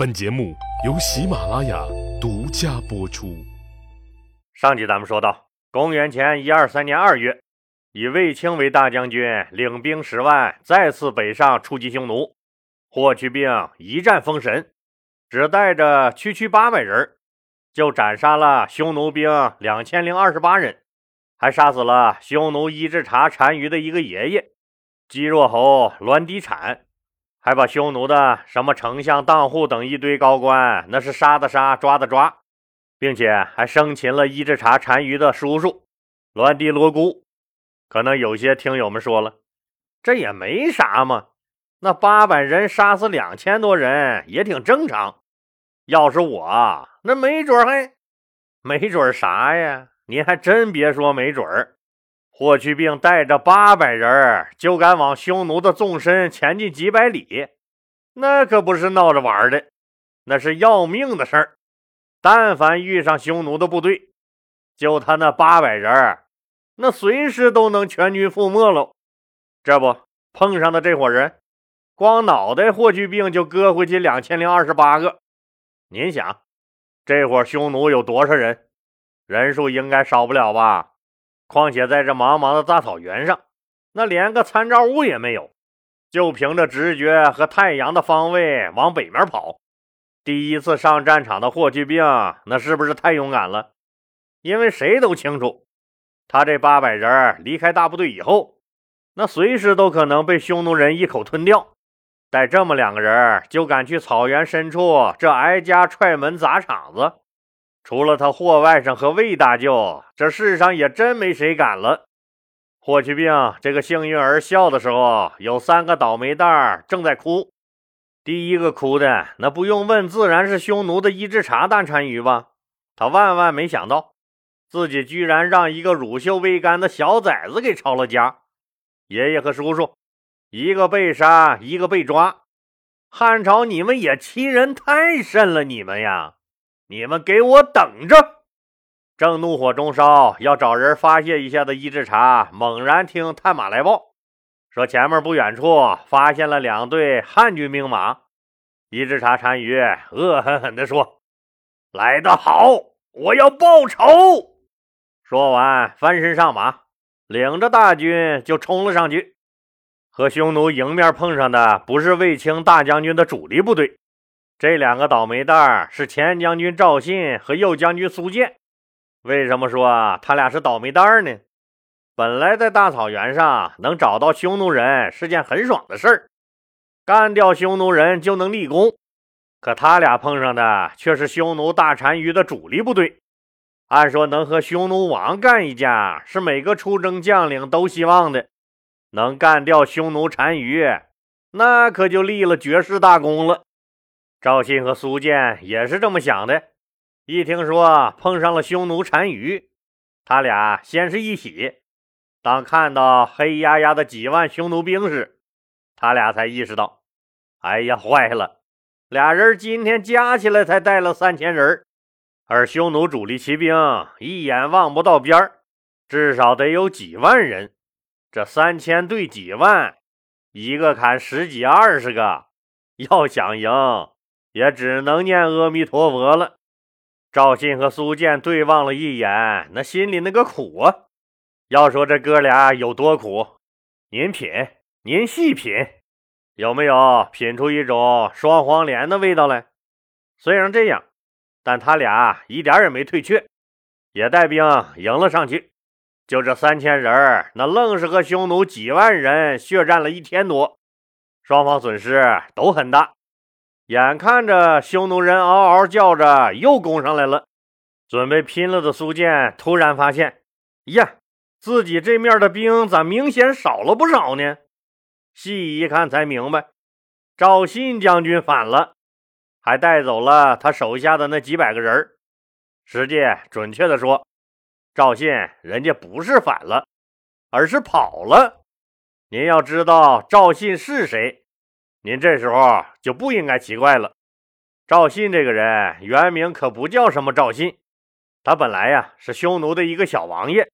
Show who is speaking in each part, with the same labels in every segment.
Speaker 1: 本节目由喜马拉雅独家播出。
Speaker 2: 上集咱们说到，公元前一二三年二月，以卫青为大将军，领兵十万，再次北上出击匈奴。霍去病一战封神，只带着区区八百人，就斩杀了匈奴兵两千零二十八人，还杀死了匈奴伊稚茶单于的一个爷爷姬若侯栾迪产。还把匈奴的什么丞相、当户等一堆高官，那是杀的杀，抓的抓，并且还生擒了伊稚茶单于的叔叔栾迪罗姑。可能有些听友们说了，这也没啥嘛，那八百人杀死两千多人也挺正常。要是我，那没准还没准啥呀？您还真别说，没准儿。霍去病带着八百人就敢往匈奴的纵深前进几百里，那可不是闹着玩的，那是要命的事儿。但凡遇上匈奴的部队，就他那八百人，那随时都能全军覆没喽。这不碰上的这伙人，光脑袋霍去病就割回去两千零二十八个。您想，这伙匈奴有多少人？人数应该少不了吧？况且在这茫茫的大草原上，那连个参照物也没有，就凭着直觉和太阳的方位往北面跑。第一次上战场的霍去病，那是不是太勇敢了？因为谁都清楚，他这八百人离开大部队以后，那随时都可能被匈奴人一口吞掉。带这么两个人就敢去草原深处这挨家踹门砸场子。除了他霍外甥和魏大舅，这世上也真没谁敢了。霍去病这个幸运儿笑的时候，有三个倒霉蛋儿正在哭。第一个哭的，那不用问，自然是匈奴的伊稚茶大单于吧？他万万没想到，自己居然让一个乳臭未干的小崽子给抄了家。爷爷和叔叔，一个被杀，一个被抓。汉朝，你们也欺人太甚了，你们呀！你们给我等着！正怒火中烧，要找人发泄一下的伊稚茶，猛然听探马来报，说前面不远处发现了两队汉军兵马。伊稚茶单于恶狠狠地说：“来得好，我要报仇！”说完，翻身上马，领着大军就冲了上去。和匈奴迎面碰上的不是卫青大将军的主力部队。这两个倒霉蛋儿是前将军赵信和右将军苏建。为什么说他俩是倒霉蛋儿呢？本来在大草原上能找到匈奴人是件很爽的事儿，干掉匈奴人就能立功。可他俩碰上的却是匈奴大单于的主力部队。按说能和匈奴王干一架，是每个出征将领都希望的。能干掉匈奴单于，那可就立了绝世大功了。赵信和苏建也是这么想的。一听说碰上了匈奴单于，他俩先是一喜。当看到黑压压的几万匈奴兵时，他俩才意识到：哎呀，坏了！俩人今天加起来才带了三千人，而匈奴主力骑兵一眼望不到边儿，至少得有几万人。这三千对几万，一个砍十几二十个，要想赢。也只能念阿弥陀佛了。赵信和苏建对望了一眼，那心里那个苦啊！要说这哥俩有多苦，您品，您细品，有没有品出一种双黄连的味道来？虽然这样，但他俩一点也没退却，也带兵迎了上去。就这三千人，那愣是和匈奴几万人血战了一天多，双方损失都很大。眼看着匈奴人嗷嗷叫着又攻上来了，准备拼了的苏建突然发现，呀，自己这面的兵咋明显少了不少呢？细一看才明白，赵信将军反了，还带走了他手下的那几百个人实际准确的说，赵信人家不是反了，而是跑了。您要知道赵信是谁？您这时候就不应该奇怪了。赵信这个人原名可不叫什么赵信，他本来呀是匈奴的一个小王爷，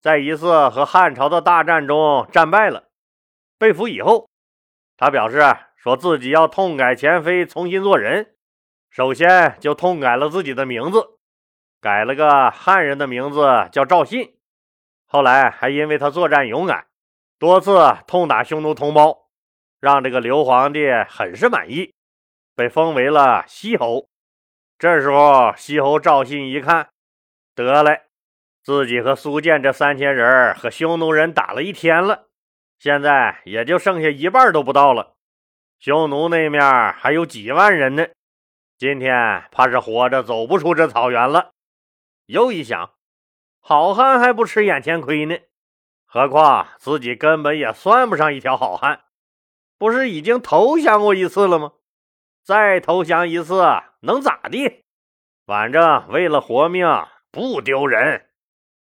Speaker 2: 在一次和汉朝的大战中战败了，被俘以后，他表示说自己要痛改前非，重新做人，首先就痛改了自己的名字，改了个汉人的名字叫赵信。后来还因为他作战勇敢，多次痛打匈奴同胞，让这个刘皇帝很是满意，被封为了西侯。这时候，西侯赵信一看，得嘞，自己和苏建这三千人和匈奴人打了一天了，现在也就剩下一半都不到了。匈奴那面还有几万人呢，今天怕是活着走不出这草原了。又一想，好汉还不吃眼前亏呢，何况自己根本也算不上一条好汉，不是已经投降过一次了吗？再投降一次能咋地？反正为了活命不丢人。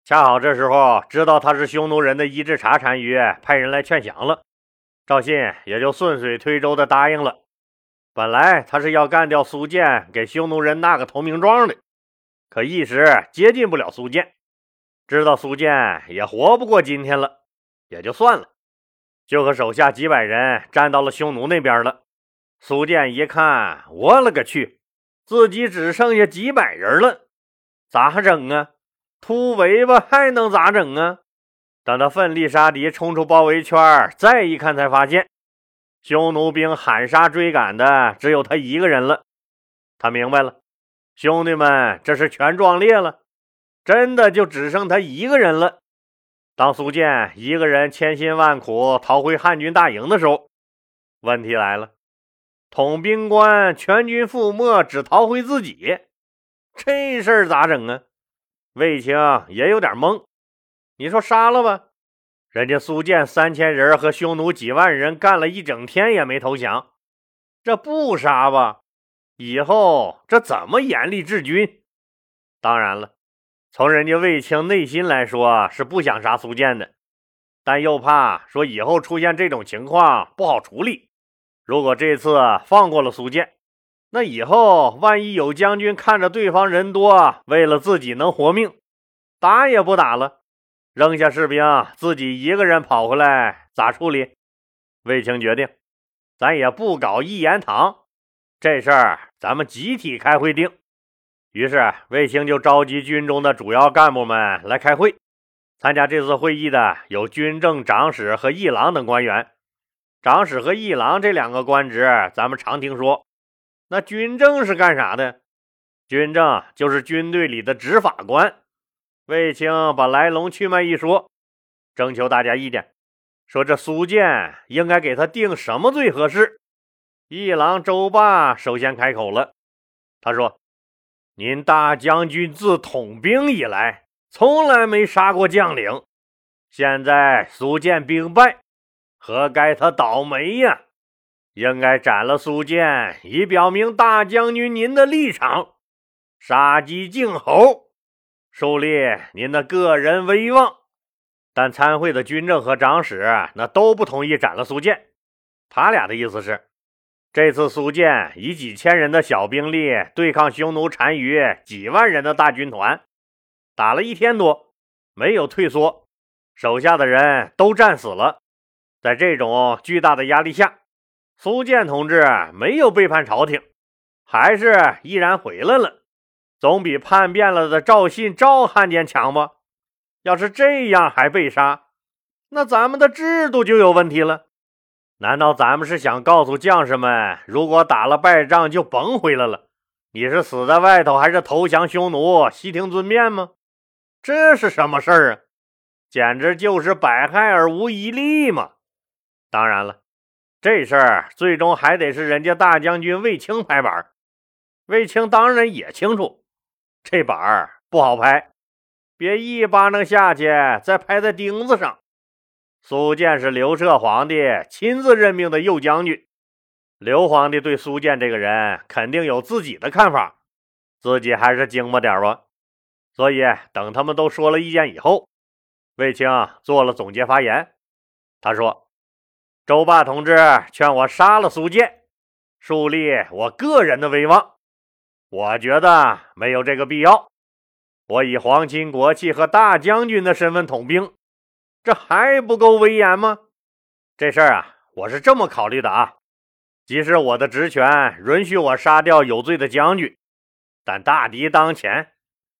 Speaker 2: 恰好这时候知道他是匈奴人的伊稚茶单于派人来劝降了。赵信也就顺水推舟的答应了。本来他是要干掉苏建，给匈奴人纳个投名状的，可一时接近不了苏建，知道苏建也活不过今天了，也就算了，就和手下几百人站到了匈奴那边了。苏建一看，我勒个去，自己只剩下几百人了，咋整啊？突围吧，还能咋整啊？等他奋力杀敌，冲出包围圈，再一看，才发现匈奴兵喊杀追赶的只有他一个人了。他明白了，兄弟们这是全壮烈了，真的就只剩他一个人了。当苏建一个人千辛万苦逃回汉军大营的时候，问题来了：统兵官全军覆没，只逃回自己，这事儿咋整啊？卫青也有点懵。你说杀了吧，人家苏建三千人和匈奴几万人干了一整天也没投降，这不杀吧，以后这怎么严厉治军？当然了，从人家卫青内心来说是不想杀苏建的，但又怕说以后出现这种情况不好处理。如果这次放过了苏建，那以后万一有将军看着对方人多，为了自己能活命，打也不打了。扔下士兵，自己一个人跑回来，咋处理？卫青决定，咱也不搞一言堂，这事儿咱们集体开会定。于是卫青就召集军中的主要干部们来开会。参加这次会议的有军政长史和议郎等官员。长史和议郎这两个官职，咱们常听说。那军政是干啥的？军政就是军队里的执法官。卫青把来龙去脉一说，征求大家意见，说这苏建应该给他定什么罪合适？一郎周霸首先开口了，他说：“您大将军自统兵以来，从来没杀过将领，现在苏建兵败，何该他倒霉呀？应该斩了苏建，以表明大将军您的立场，杀鸡儆猴。”树立您的个人威望，但参会的军政和长史那都不同意斩了苏建。他俩的意思是，这次苏建以几千人的小兵力对抗匈奴单于几万人的大军团，打了一天多，没有退缩，手下的人都战死了。在这种巨大的压力下，苏建同志没有背叛朝廷，还是毅然回来了。总比叛变了的赵信赵汉奸强吧？要是这样还被杀，那咱们的制度就有问题了。难道咱们是想告诉将士们，如果打了败仗就甭回来了？你是死在外头，还是投降匈奴，悉听尊便吗？这是什么事儿啊？简直就是百害而无一利嘛！当然了，这事儿最终还得是人家大将军卫青拍板。卫青当然也清楚。这板儿不好拍，别一巴掌下去再拍在钉子上。苏建是刘彻皇帝亲自任命的右将军，刘皇帝对苏建这个人肯定有自己的看法，自己还是精巴点吧。所以等他们都说了意见以后，卫青做了总结发言。他说：“周霸同志劝我杀了苏建，树立我个人的威望。”我觉得没有这个必要。我以皇亲国戚和大将军的身份统兵，这还不够威严吗？这事儿啊，我是这么考虑的啊。即使我的职权允许我杀掉有罪的将军，但大敌当前，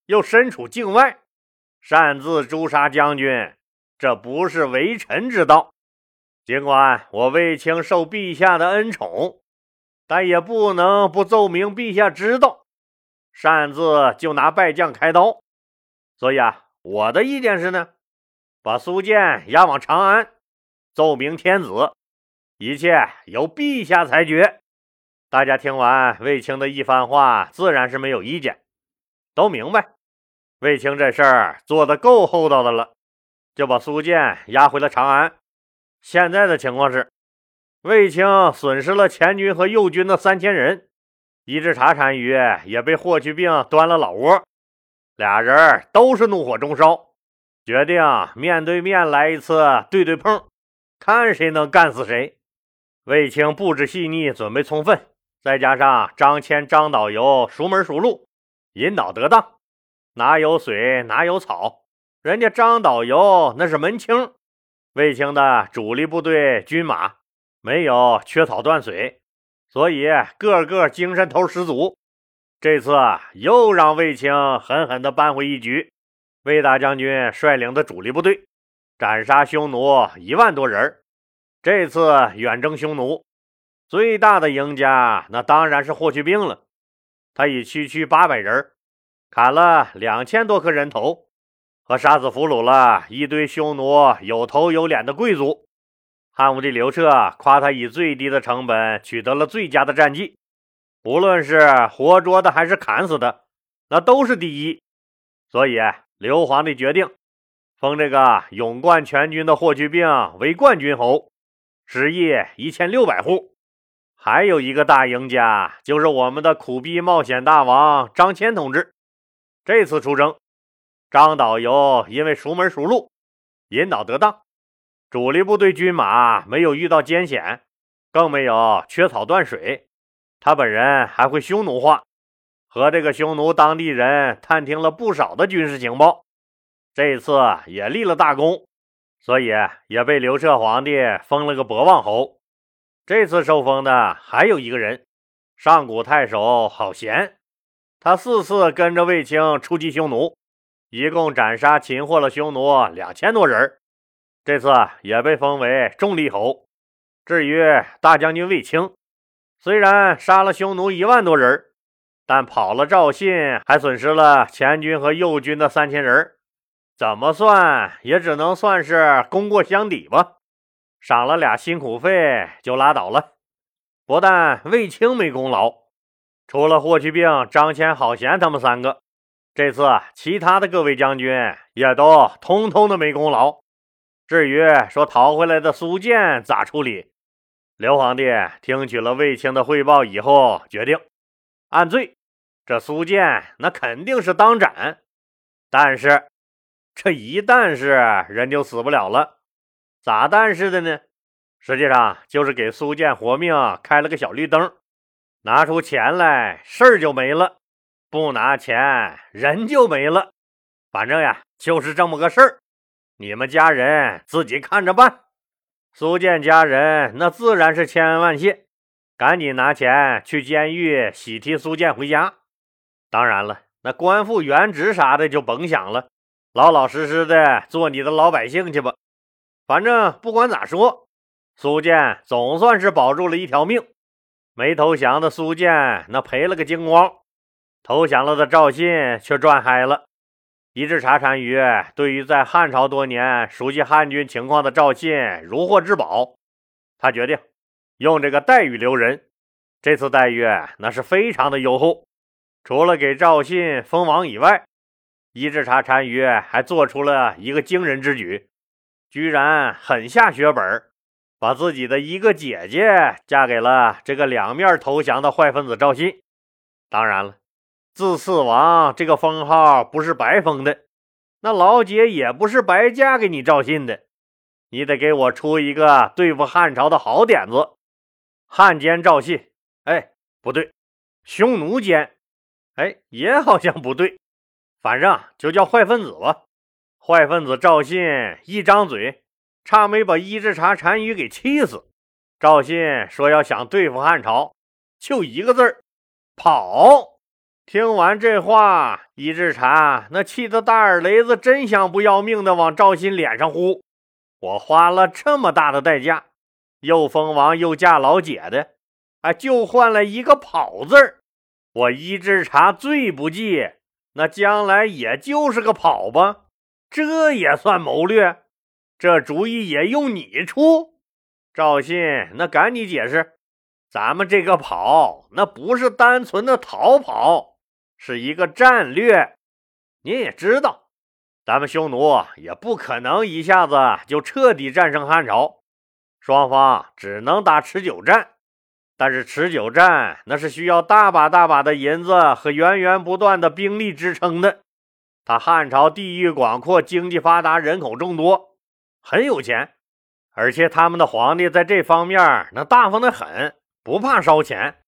Speaker 2: 又身处境外，擅自诛杀将军，这不是为臣之道。尽管我卫青受陛下的恩宠，但也不能不奏明陛下知道，擅自就拿败将开刀。所以啊，我的意见是呢，把苏建押往长安，奏明天子。一切由陛下裁决。大家听完卫青的一番话，自然是没有意见，都明白卫青这事儿做的够厚道的了，就把苏建押回了长安。现在的情况是，卫青损失了前军和右军的三千人，一支茶单于也被霍去病端了老窝，俩人都是怒火中烧，决定面对面来一次对对碰，看谁能干死谁。卫青布置细腻，准备充分，再加上张骞、张导游熟门熟路，引导得当，哪有水哪有草。人家张导游那是门清，卫青的主力部队军马没有缺草断水，所以个个精神头十足。这次又让卫青狠狠地扳回一局。魏大将军率领的主力部队斩杀匈奴一万多人。这次远征匈奴，最大的赢家那当然是霍去病了。他以区区八百人，砍了两千多颗人头，和杀死俘虏了一堆匈奴有头有脸的贵族。汉武帝刘彻夸他以最低的成本取得了最佳的战绩，无论是活捉的还是砍死的，那都是第一。所以刘皇帝决定封这个勇冠全军的霍去病为冠军侯。十亿一千六百户，还有一个大赢家，就是我们的苦逼冒险大王张骞同志。这次出征，张导游因为熟门熟路，引导得当，主力部队军马没有遇到艰险，更没有缺草断水。他本人还会匈奴话，和这个匈奴当地人探听了不少的军事情报，这次也立了大功。所以也被刘彻皇帝封了个博望侯。这次受封的还有一个人，上古太守郝贤。他四次跟着卫青出击匈奴，一共斩杀擒获了匈奴两千多人。这次也被封为重力侯。至于大将军卫青，虽然杀了匈奴一万多人，但跑了赵信，还损失了前军和右军的三千人。怎么算也只能算是功过相抵吧，赏了俩辛苦费就拉倒了。不但卫青没功劳，除了霍去病、张骞、郝贤他们三个，这次其他的各位将军也都通通的没功劳。至于说逃回来的苏建咋处理，刘皇帝听取了卫青的汇报以后，决定按罪。这苏建那肯定是当斩，但是。这一旦是人就死不了了，咋但是的呢？实际上就是给苏建活命开了个小绿灯，拿出钱来事儿就没了，不拿钱人就没了。反正呀就是这么个事儿，你们家人自己看着办。苏建家人那自然是千恩万谢，赶紧拿钱去监狱喜提苏建回家。当然了，那官复原职啥的就甭想了。老老实实的做你的老百姓去吧，反正不管咋说，苏建总算是保住了一条命。没投降的苏建那赔了个精光，投降了的赵信却赚嗨了。一支茶单于对于在汉朝多年、熟悉汉军情况的赵信如获至宝，他决定用这个待遇留人。这次待遇那是非常的优厚，除了给赵信封王以外。伊稚茶单于还做出了一个惊人之举，居然狠下血本，把自己的一个姐姐嫁给了这个两面投降的坏分子赵信。当然了，自四王这个封号不是白封的，那老姐也不是白嫁给你赵信的，你得给我出一个对付汉朝的好点子。汉奸赵信，哎，不对，匈奴奸，哎，也好像不对。反正就叫坏分子吧。坏分子赵信一张嘴，差没把伊稚茶单于给气死。赵信说要想对付汉朝，就一个字儿：跑。听完这话，伊稚茶那气得大耳雷子真想不要命的往赵信脸上呼。我花了这么大的代价，又封王又嫁老姐的，啊，就换了一个跑字儿。我伊稚茶最不济，那将来也就是个跑吧。这也算谋略？这主意也用你出？赵信，那赶紧解释，咱们这个跑，那不是单纯的逃跑，是一个战略。您也知道，咱们匈奴也不可能一下子就彻底战胜汉朝，双方只能打持久战。但是持久战那是需要大把大把的银子和源源不断的兵力支撑的。他汉朝地域广阔，经济发达，人口众多，很有钱。而且他们的皇帝在这方面那大方的很，不怕烧钱。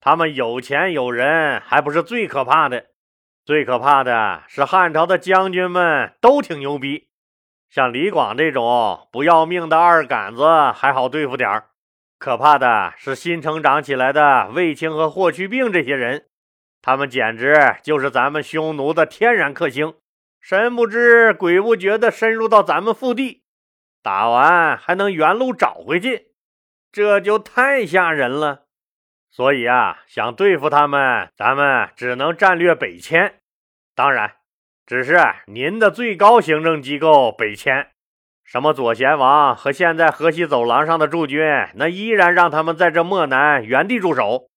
Speaker 2: 他们有钱有人，还不是最可怕的。最可怕的是汉朝的将军们都挺牛逼，像李广这种不要命的二杆子还好对付点儿。可怕的是新成长起来的卫青和霍去病这些人，他们简直就是咱们匈奴的天然克星，神不知鬼不觉的深入到咱们腹地。打完还能原路找回去，这就太吓人了。所以啊，想对付他们，咱们只能战略北迁。当然，只是您的最高行政机构北迁。什么左贤王和现在河西走廊上的驻军，那依然让他们在这漠南原地驻守。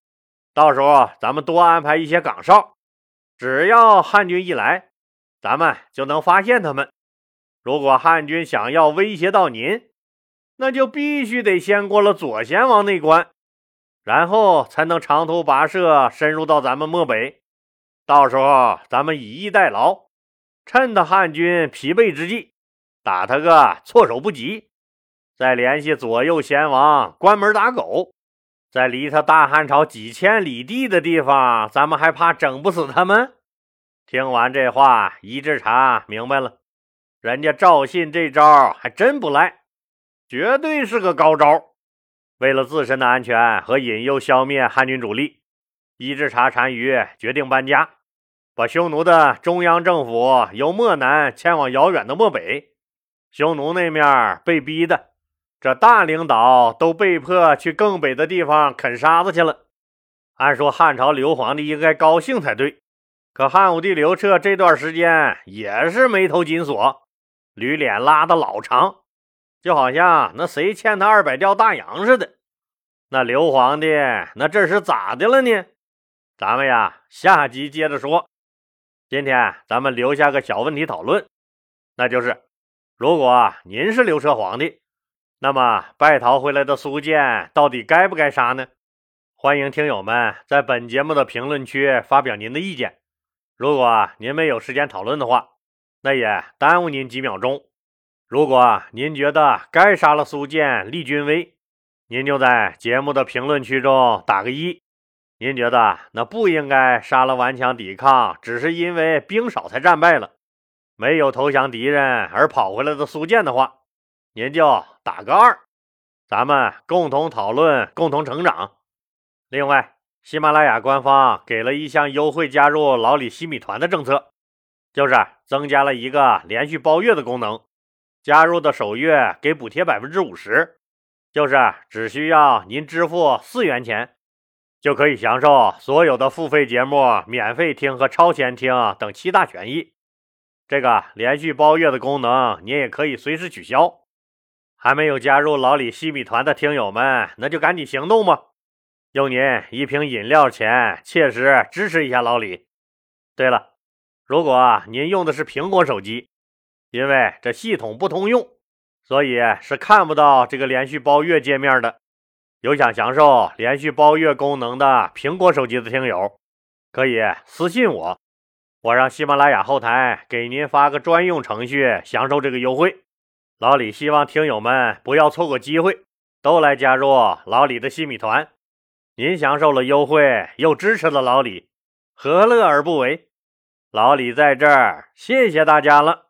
Speaker 2: 到时候咱们多安排一些岗哨，只要汉军一来，咱们就能发现他们。如果汉军想要威胁到您，那就必须得先过了左贤王那关，然后才能长途跋涉深入到咱们漠北。到时候咱们以逸待劳，趁他汉军疲惫之际，打他个措手不及，再联系左右贤王关门打狗。在离他大汉朝几千里地的地方，咱们还怕整不死他们？听完这话，一智茶明白了。人家赵信这招还真不赖，绝对是个高招。为了自身的安全和引诱消灭汉军主力，伊稚茶单于决定搬家，把匈奴的中央政府由漠南迁往遥远的漠北。匈奴那面被逼的，这大领导都被迫去更北的地方啃沙子去了。按说汉朝刘皇帝应该高兴才对，可汉武帝刘彻这段时间也是眉头紧锁。驴脸拉的老长，就好像那谁欠他二百吊大洋似的。那刘皇帝那这是咋的了呢？咱们呀，下集接着说。今天咱们留下个小问题讨论，那就是：如果您是刘彻皇帝，那么败逃回来的苏建到底该不该杀呢？欢迎听友们在本节目的评论区发表您的意见。如果您没有时间讨论的话，那也耽误您几秒钟。如果您觉得该杀了苏建立军威，您就在节目的评论区中打个一。您觉得那不应该杀了顽强抵抗，只是因为兵少才战败了，没有投降敌人而跑回来的苏建的话，您就打个二。咱们共同讨论，共同成长。另外，喜马拉雅官方给了一项优惠加入老李西米团的政策。就是增加了一个连续包月的功能，加入的首月给补贴百分之五十，就是只需要您支付四元钱，就可以享受所有的付费节目免费听和超前听等七大权益。这个连续包月的功能，您也可以随时取消。还没有加入老李西米团的听友们，那就赶紧行动吧！用您一瓶饮料钱，切实支持一下老李。对了。如果您用的是苹果手机，因为这系统不通用，所以是看不到这个连续包月界面的。有想享受连续包月功能的苹果手机的听友，可以私信我，我让喜马拉雅后台给您发个专用程序，享受这个优惠。老李希望听友们不要错过机会，都来加入老李的新米团。您享受了优惠，又支持了老李，何乐而不为？老李在这儿，谢谢大家了。